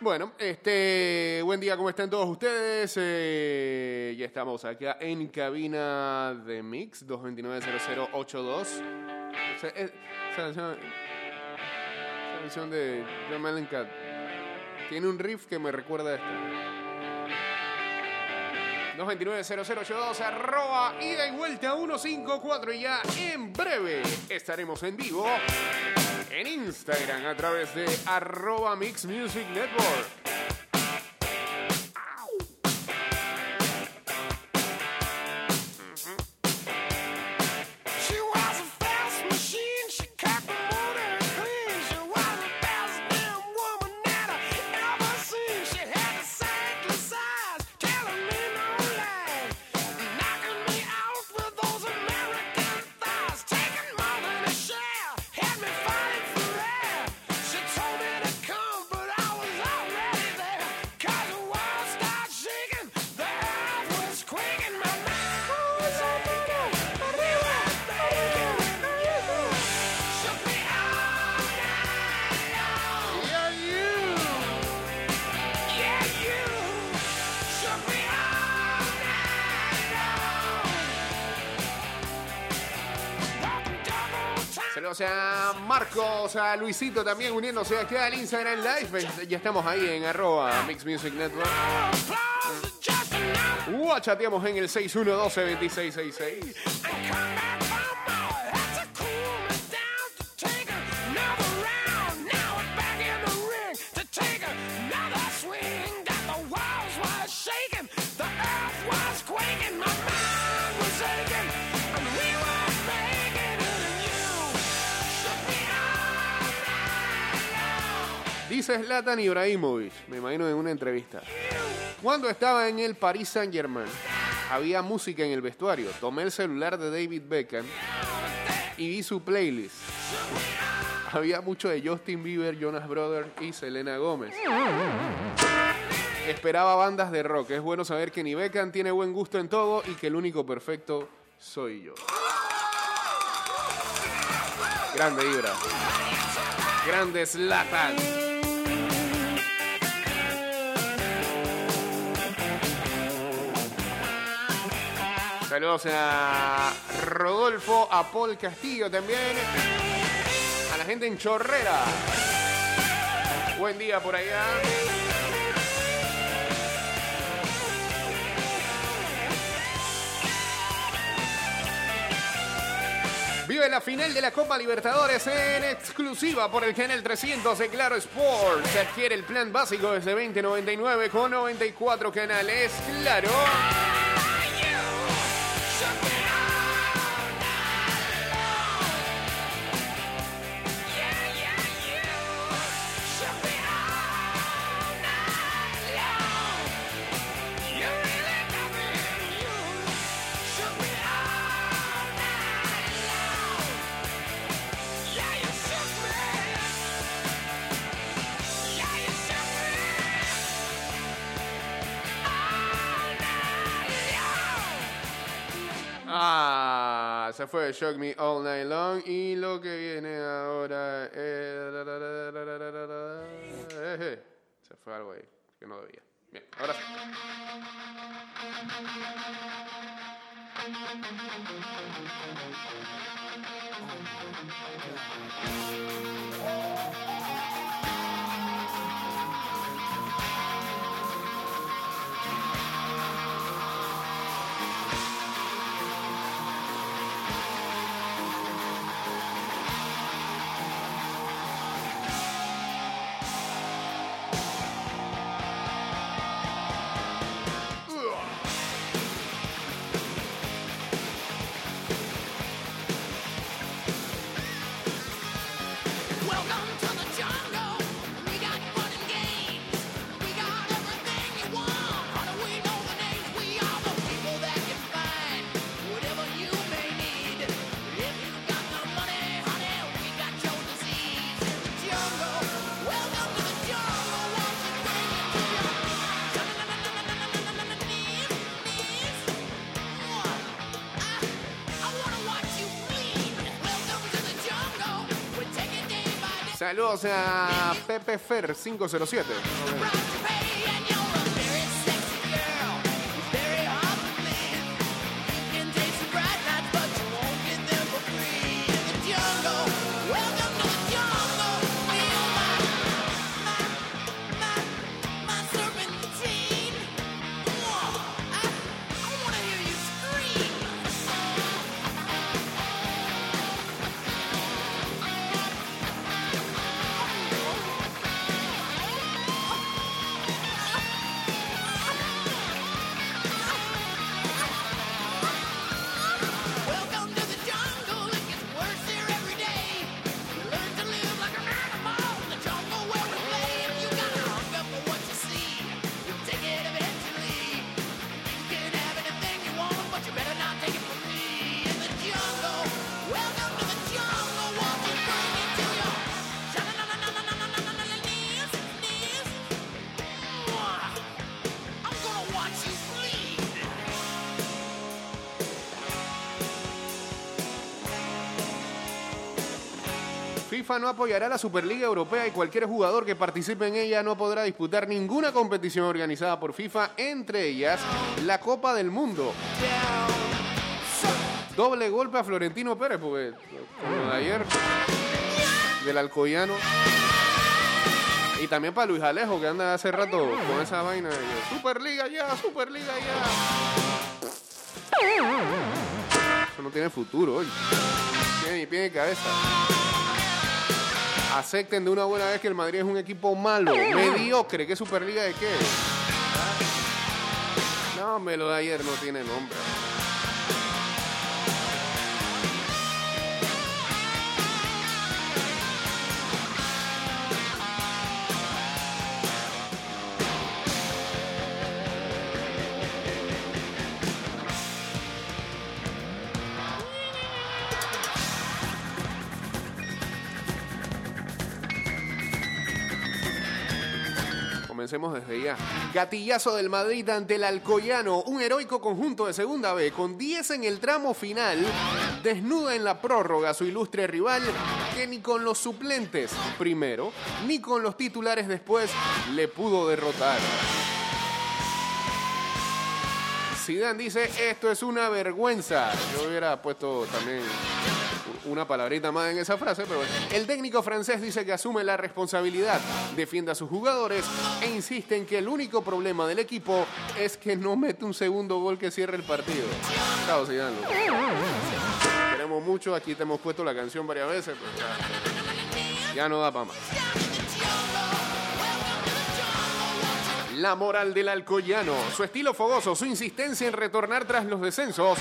Bueno, este, buen día, ¿cómo están todos ustedes? Eh, ya estamos acá en cabina de Mix 229-0082. Esa, esa canción, esa canción de John Mellencamp tiene un riff que me recuerda a esta. 229-0082, arroba, ida y vuelta 154 y ya en breve estaremos en vivo en Instagram a través de arroba Mix Music Network. uniéndose a Marcos, a Luisito también uniéndose aquí al Instagram Live. Ya estamos ahí en arroba Mix Music Network. Uh, chateamos en el 612 2666 Dice Zlatan Ibrahimovic, me imagino en una entrevista. Cuando estaba en el Paris Saint Germain, había música en el vestuario. Tomé el celular de David Beckham y vi su playlist. Había mucho de Justin Bieber, Jonas Brothers y Selena Gómez. Esperaba bandas de rock. Es bueno saber que ni Beckham tiene buen gusto en todo y que el único perfecto soy yo. Grande Ibra. Grande Zlatan. Saludos a Rodolfo, a Paul Castillo también. A la gente en Chorrera. Buen día por allá. Vive la final de la Copa Libertadores en exclusiva por el canal 300 de Claro Sports. Se adquiere el plan básico desde 2099 con 94 canales. Claro. Se fue Shock Me All Night Long y lo que viene ahora es... Eh, Se fue algo ahí que no debía. Bien, ahora Saludos a Pepe Fer 507. Welcome FIFA no apoyará la Superliga Europea y cualquier jugador que participe en ella no podrá disputar ninguna competición organizada por FIFA, entre ellas la Copa del Mundo. Doble golpe a Florentino Pérez, porque como de ayer, del Alcoyano. Y también para Luis Alejo, que anda hace rato con esa vaina de Superliga ya, Superliga ya. Eso no tiene futuro hoy. Tiene ni pie ni cabeza. Acepten de una buena vez que el Madrid es un equipo malo, mediocre. ¿Qué Superliga de qué? No, me lo de ayer no tiene nombre. Comencemos desde ya. Gatillazo del Madrid ante el Alcoyano, un heroico conjunto de segunda B con 10 en el tramo final, desnuda en la prórroga su ilustre rival que ni con los suplentes primero, ni con los titulares después le pudo derrotar. Zidane dice, esto es una vergüenza. Yo hubiera puesto también una palabrita más en esa frase, pero el técnico francés dice que asume la responsabilidad, defiende a sus jugadores e insiste en que el único problema del equipo es que no mete un segundo gol que cierre el partido. Chao, Zidane. Queremos mucho, aquí te hemos puesto la canción varias veces, pero ya, ya no da para más. La moral del Alcoyano, su estilo fogoso, su insistencia en retornar tras los descensos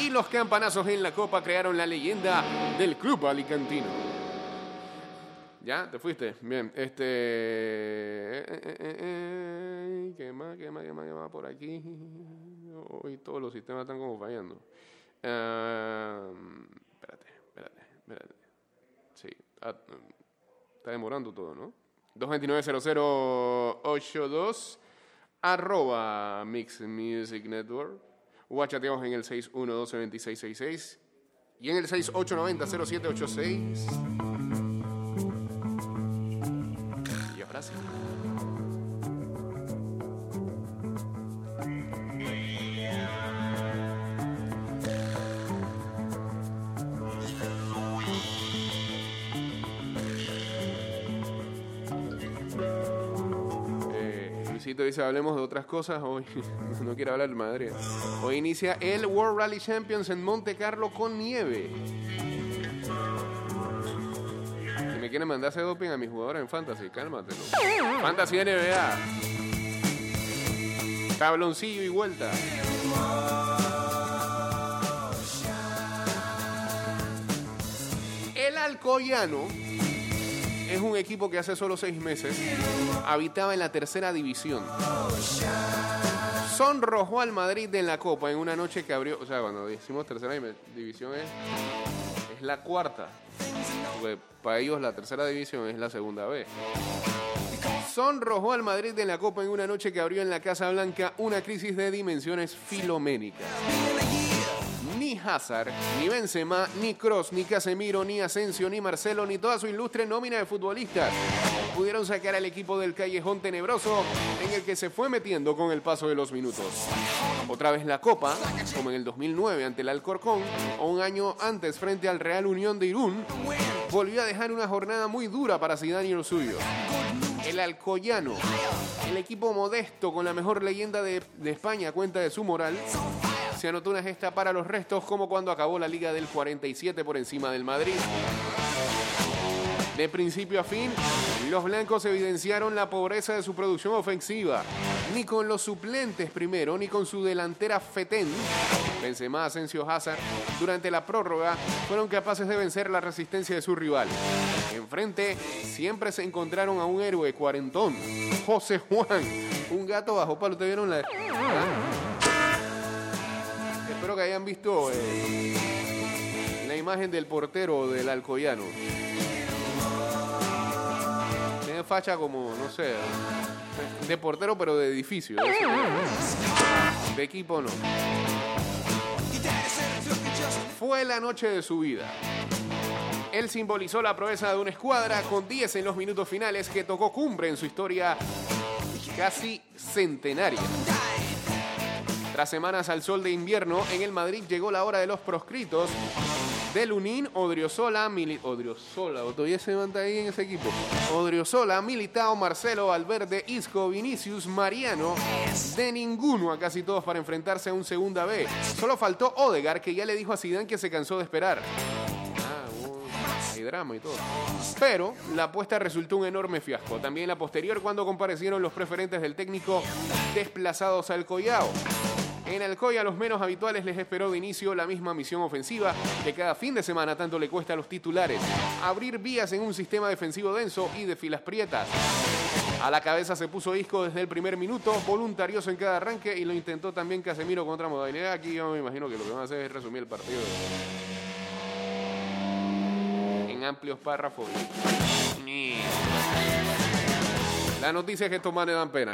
y los campanazos en la Copa crearon la leyenda del club alicantino. ¿Ya? ¿Te fuiste? Bien, este... eh, eh, eh, eh, ¿Qué más? ¿Qué más? ¿Qué más? ¿Qué más por aquí? Hoy todos los sistemas están como fallando. Ah, espérate, espérate, espérate. Sí, ah, está demorando todo, ¿no? 229-0082 arroba Mix Music Network. Guachateamos en el 612-2666 y en el 6890-0786. Dice, hablemos de otras cosas. Hoy no quiero hablar Madrid. Hoy inicia el World Rally Champions en Monte Carlo con nieve. Si me quieren mandar ese doping a mis jugadores en Fantasy, cálmate. Fantasy NBA. Tabloncillo y vuelta. El Alcoyano es un equipo que hace solo seis meses habitaba en la tercera división. Sonrojó al Madrid en la Copa en una noche que abrió, o sea, cuando decimos tercera div- división es, es la cuarta, porque para ellos la tercera división es la segunda B. Sonrojó al Madrid en la Copa en una noche que abrió en la Casa Blanca una crisis de dimensiones filoménicas. Ni Hazard, ni Benzema, ni Cross, ni Casemiro, ni Asensio, ni Marcelo, ni toda su ilustre nómina de futbolistas pudieron sacar al equipo del callejón tenebroso en el que se fue metiendo con el paso de los minutos. Otra vez la Copa, como en el 2009 ante el Alcorcón, o un año antes frente al Real Unión de Irún, volvió a dejar una jornada muy dura para Zidane y los suyos. El Alcoyano, el equipo modesto con la mejor leyenda de, de España, cuenta de su moral, se anotó una gesta para los restos como cuando acabó la Liga del 47 por encima del Madrid. De principio a fin, los blancos evidenciaron la pobreza de su producción ofensiva. Ni con los suplentes primero, ni con su delantera Fetén, Benzema, Asensio Hazard, durante la prórroga fueron capaces de vencer la resistencia de su rival. Enfrente siempre se encontraron a un héroe cuarentón, José Juan, un gato bajo palo. ¿Te vieron la...? Que hayan visto eh, la imagen del portero del Alcoyano. Tiene facha como, no sé, de portero pero de edificio. de. De equipo no. Fue la noche de su vida. Él simbolizó la proeza de una escuadra con 10 en los minutos finales que tocó cumbre en su historia casi centenaria. Tras semanas al sol de invierno, en el Madrid llegó la hora de los proscritos de Lunín, Odriozola, Mili Odriozola, todavía se levanta en ese equipo. Odriozola, Militao, Marcelo, Valverde, Isco, Vinicius, Mariano, de ninguno a casi todos para enfrentarse a un segunda B. Solo faltó Odegar, que ya le dijo a Zidane que se cansó de esperar. Ah, hay drama y todo. Pero la apuesta resultó un enorme fiasco. También la posterior cuando comparecieron los preferentes del técnico desplazados al Collao. En Alcoy a los menos habituales les esperó de inicio la misma misión ofensiva que cada fin de semana tanto le cuesta a los titulares. Abrir vías en un sistema defensivo denso y de filas prietas. A la cabeza se puso Isco desde el primer minuto, voluntarioso en cada arranque y lo intentó también Casemiro con otra modalidad. Aquí yo me imagino que lo que van a hacer es resumir el partido en amplios párrafos. La noticia es que estos manes dan pena.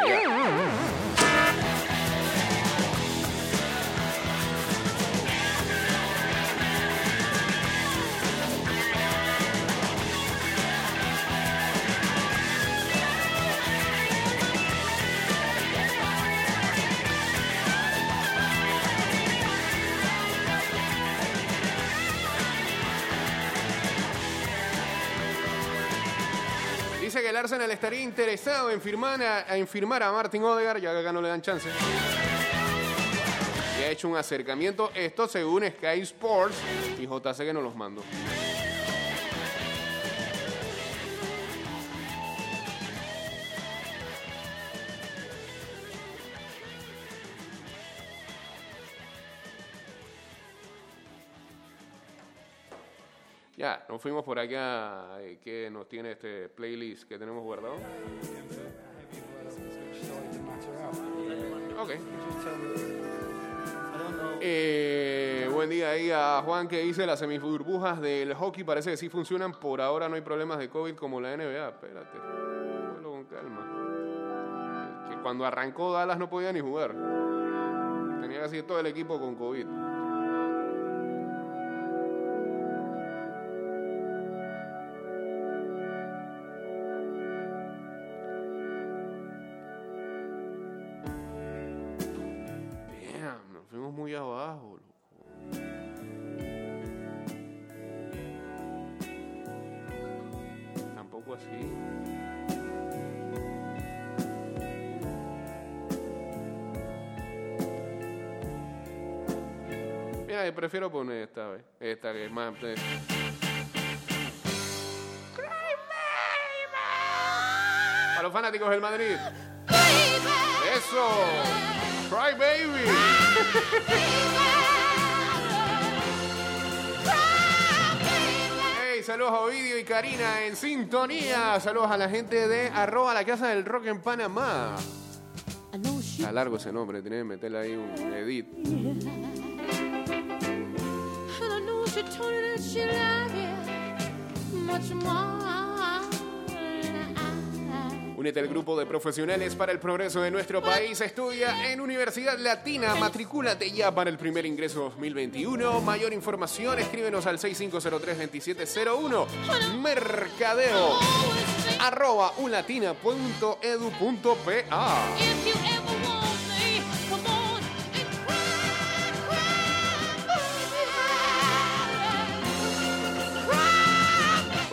Que el Arsenal estaría interesado en firmar a, en firmar a Martin Odegaard, ya que acá no le dan chance. Y ha hecho un acercamiento, esto según Sky Sports y JC que nos los mandó. Ya, nos fuimos por acá, eh, que nos tiene este playlist que tenemos guardado. Ok. Eh, buen día ahí a Juan que dice las semiburbujas del hockey parece que sí funcionan. Por ahora no hay problemas de COVID como la NBA. Espérate. Cógelo con calma. Que cuando arrancó Dallas no podía ni jugar. Tenía casi todo el equipo con COVID. Prefiero poner esta vez. Esta que es más. eh. A los fanáticos del Madrid. Eso. Cry baby. Hey, saludos a Ovidio y Karina en sintonía. Saludos a la gente de arroba la casa del rock en Panamá. Está largo ese nombre, tiene que meterle ahí un edit. You you much more. Únete al grupo de profesionales para el progreso de nuestro país. Estudia en Universidad Latina. Matricúlate ya para el primer ingreso 2021. Mayor información, escríbenos al 6503-2701. Mercadeo arroba ulatina.edu.pa.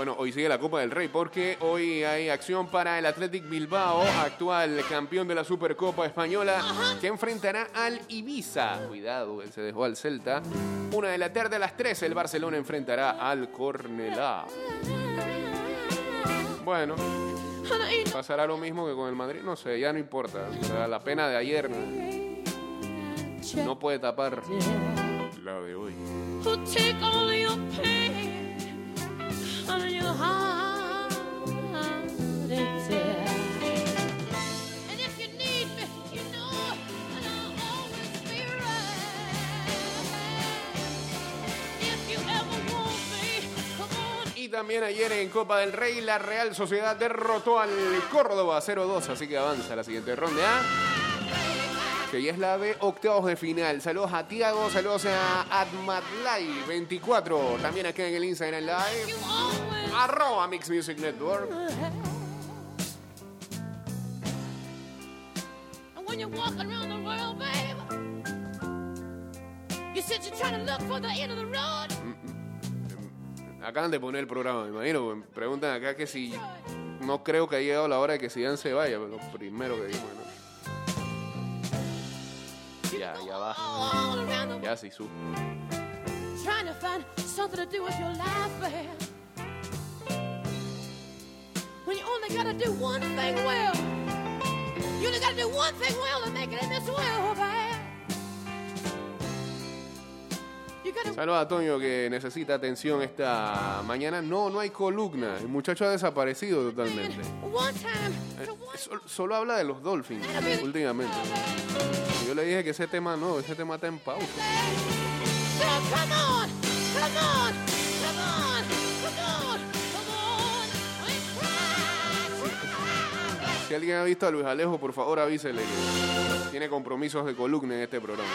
Bueno, hoy sigue la Copa del Rey porque hoy hay acción para el Athletic Bilbao, actual campeón de la Supercopa Española, que enfrentará al Ibiza. Cuidado, él se dejó al Celta. Una de la tarde a las 3, el Barcelona enfrentará al Cornelá. Bueno, pasará lo mismo que con el Madrid. No sé, ya no importa. La pena de ayer no puede tapar la de hoy. También ayer en Copa del Rey la Real Sociedad derrotó al Córdoba 0-2, así que avanza la siguiente ronda. Que ya es la de octavos de final. Saludos a Tiago, saludos a Admatlay24, también acá en el Instagram Live. Arroba Mix Music Network. When you're walking around the world, babe, you said you're trying to look for the end of the road. Acaban de poner el programa, me imagino. Me Preguntan acá que si no creo que ha llegado la hora de que Zidane se vaya, pero lo primero que dijimos, ¿no? Ya, ya va. All around the world, Ya sí supo. trying to find something to do with your life, babe. When you only gotta do one thing well. You only gotta do one thing well to make it in this world, gotta Saludos a Toño que necesita atención esta mañana. No, no hay columna. El muchacho ha desaparecido totalmente. Eh, to one sol- Solo habla de los Dolphins últimamente. Yo le dije que ese tema no, ese tema está en pausa. Si alguien ha visto a Luis Alejo, por favor avísele que tiene compromisos de columna en este programa.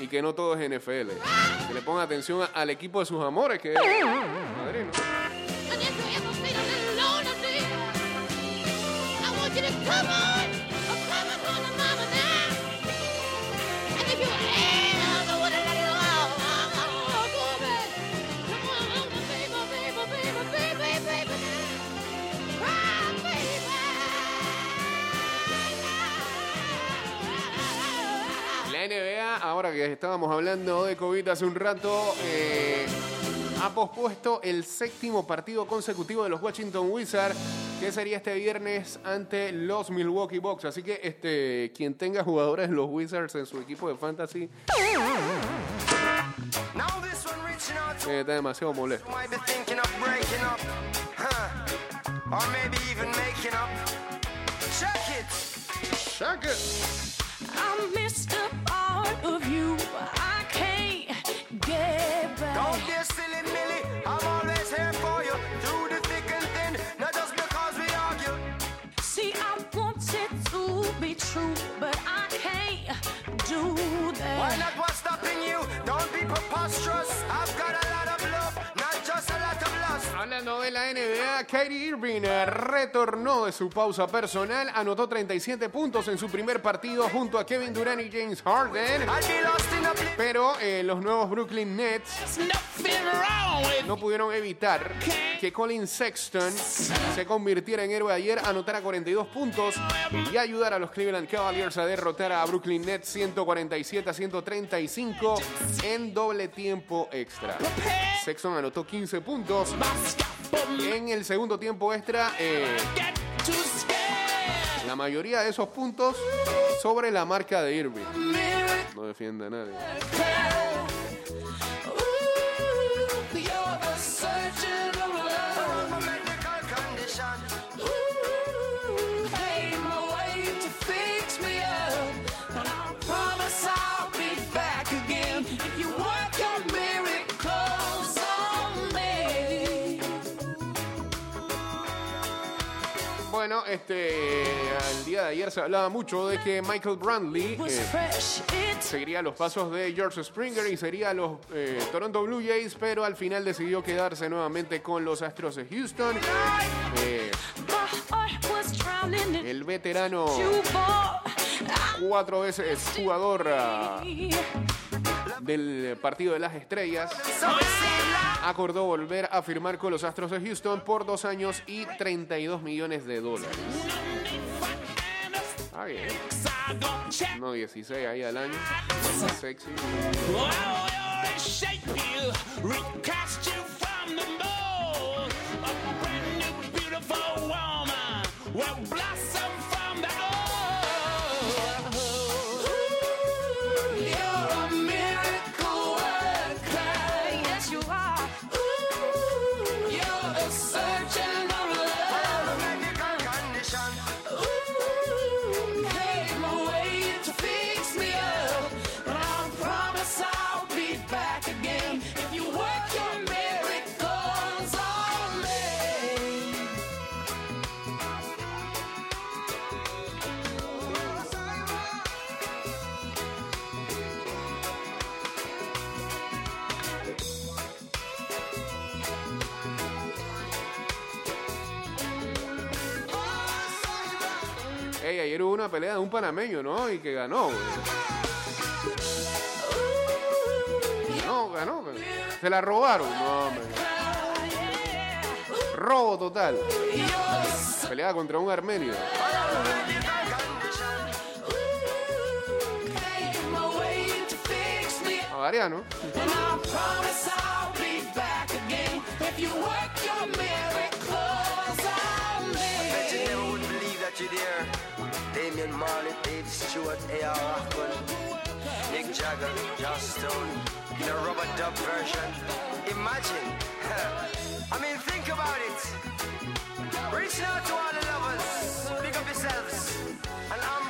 Y que no todo es NFL. Que le ponga atención al equipo de sus amores, que es Madrid. Ahora que estábamos hablando de COVID hace un rato, eh, ha pospuesto el séptimo partido consecutivo de los Washington Wizards, que sería este viernes ante los Milwaukee Bucks. Así que este, quien tenga jugadores de los Wizards en su equipo de fantasy Now this one reaching out to eh, está demasiado molesto. Check it. Shaq it. Part of you. I can't get back. Don't be a silly Millie. I'm always here for you. Through the thick and thin. Not just because we argue. See, I want it to be true, but I can't do that. Why not what's stopping you? Don't be preposterous. I've got a De la NBA, Kyrie Irving retornó de su pausa personal, anotó 37 puntos en su primer partido junto a Kevin Durant y James Harden. Pero eh, los nuevos Brooklyn Nets no pudieron evitar que Colin Sexton se convirtiera en héroe ayer, anotara 42 puntos y ayudar a los Cleveland Cavaliers a derrotar a Brooklyn Nets 147 a 135 en doble tiempo extra. Sexton anotó 15 puntos. En el segundo tiempo extra, eh, la mayoría de esos puntos sobre la marca de Irving. No defiende a nadie. Bueno, este, el día de ayer se hablaba mucho de que Michael Brantley eh, seguiría los pasos de George Springer y sería los eh, Toronto Blue Jays, pero al final decidió quedarse nuevamente con los Astros de Houston. Eh, el veterano, cuatro veces jugador ah, del partido de las estrellas, acordó volver a firmar con los Astros de Houston por dos años y 32 millones de dólares. Ah, bien. No, 16 ahí al año. Sexy. Ey, ayer hubo una pelea de un panameño, ¿no? Y que ganó, güey. No, ganó. güey. Se la robaron. No, hombre. Robo total. Peleaba contra un armenio. Avariano. you there, Damien Marley, Dave Stewart, A.R. Rahman, Nick Jagger, Josh Stone, in a rubber dub version. Imagine. I mean, think about it. Reach out to all the lovers, Pick up yourselves, and I'm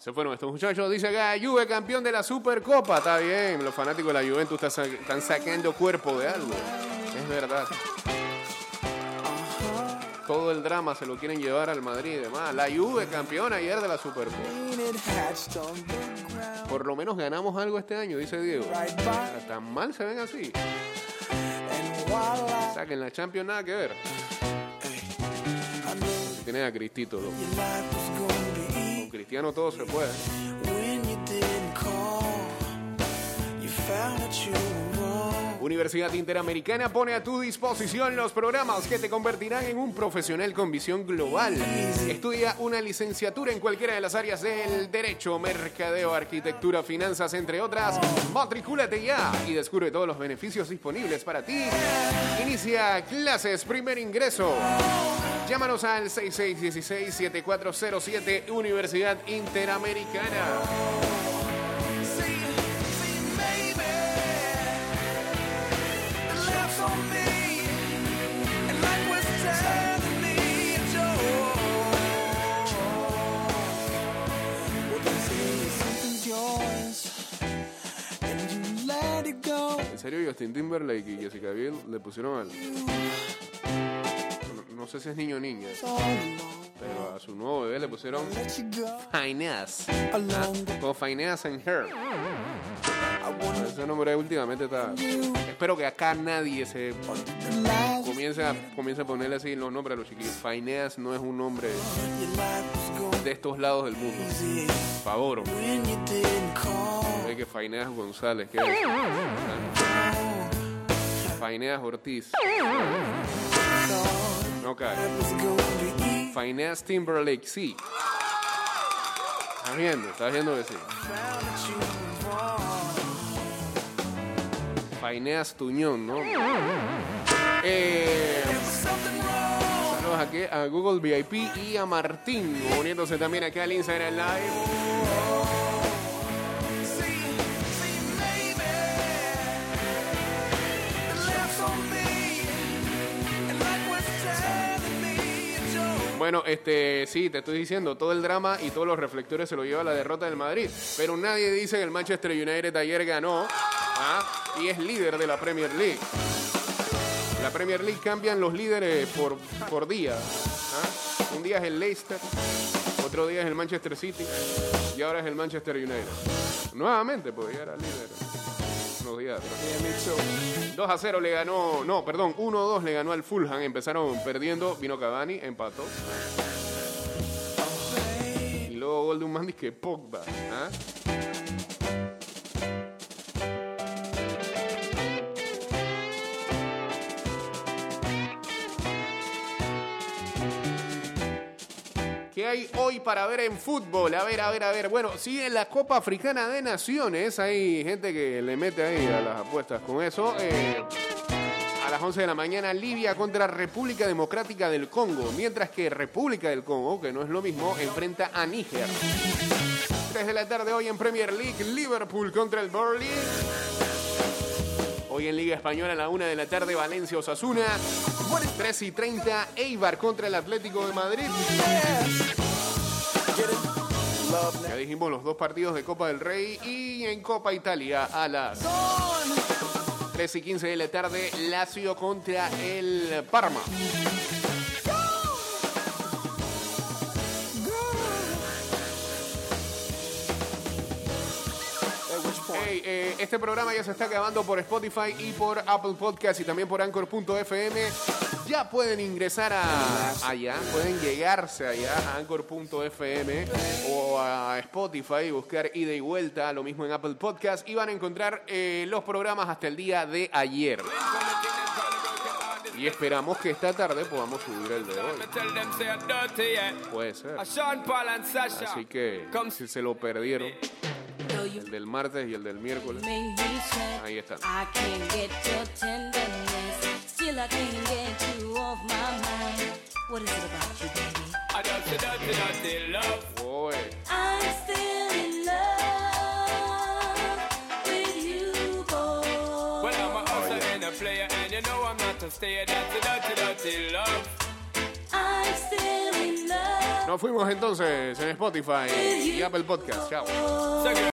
Se fueron estos muchachos. Dice acá, Juve campeón de la Supercopa. Está bien, los fanáticos de la Juventus están, sa- están sacando cuerpo de algo. Es verdad. Todo el drama se lo quieren llevar al Madrid y demás. La Juve campeona ayer de la Supercopa. Por lo menos ganamos algo este año, dice Diego. Tan mal se ven así. Saquen la Champions, nada que ver. Tienen a Cristito, loco. Cristiano todo se puede. Universidad Interamericana pone a tu disposición los programas que te convertirán en un profesional con visión global. Estudia una licenciatura en cualquiera de las áreas del derecho, mercadeo, arquitectura, finanzas, entre otras. Matricúlate ya y descubre todos los beneficios disponibles para ti. Inicia clases, primer ingreso. Llámanos al 6616-7407 Universidad Interamericana. En serio, Justin Timberlake y Jessica Biel le pusieron al. No, sé si es niño o niña, pero a su nuevo bebé le pusieron Finesse. ¿ah? Como Finesse and Her. Ese nombre últimamente está. Espero que acá nadie se comience a, comience a ponerle así los nombres a los chiquillos. Finesse no es un nombre de estos lados del mundo. Favor. Ve que Faineas González, ¿qué es? Faineas Ortiz. No Timberlake, sí. ¿Estás viendo? ¿Estás viendo que sí? Faineas Tuñón, ¿no? Eh, saludos aquí a Google VIP y a Martín, uniéndose también aquí al Instagram Live. Bueno, este, sí, te estoy diciendo, todo el drama y todos los reflectores se lo lleva la derrota del Madrid. Pero nadie dice que el Manchester United ayer ganó ¿ah? y es líder de la Premier League. La Premier League cambian los líderes por, por día. ¿ah? Un día es el Leicester, otro día es el Manchester City y ahora es el Manchester United. Nuevamente, pues ya era líder. Unos días atrás. 2 a 0 le ganó, no, perdón, 1 a 2 le ganó al Fulham. Empezaron perdiendo, vino Cavani, empató. Y luego gol de un man que Pogba. ¿ah? ¿Qué hay hoy para ver en fútbol? A ver, a ver, a ver. Bueno, sí, en la Copa Africana de Naciones hay gente que le mete ahí a las apuestas con eso. Eh, a las 11 de la mañana, Libia contra República Democrática del Congo. Mientras que República del Congo, que no es lo mismo, enfrenta a Níger. 3 de la tarde hoy en Premier League, Liverpool contra el Burnley. Hoy en Liga Española a la 1 de la tarde, Valencia Osasuna. 3 y 30, Eibar contra el Atlético de Madrid. Ya dijimos los dos partidos de Copa del Rey y en Copa Italia a las 3 y 15 de la tarde, Lazio contra el Parma. Eh, este programa ya se está acabando por Spotify y por Apple Podcast y también por Anchor.fm. Ya pueden ingresar a allá, pueden llegarse allá a Anchor.fm o a Spotify y buscar ida y vuelta, lo mismo en Apple Podcast y van a encontrar eh, los programas hasta el día de ayer. Y esperamos que esta tarde podamos subir el de hoy. Puede ser. Así que si se lo perdieron, el del martes y el del miércoles, ahí están. I can't get your tenderness. Still, I can't get you off my mind. What is it about you, baby? I dirty, dirty, dirty love. I'm still in love with you, boy. Well, I'm a hustler and a player, and you know I'm not a stayer. Dirty, dirty, dirty love. I'm still in love Nos fuimos entonces en Spotify y Apple Podcast. Chao.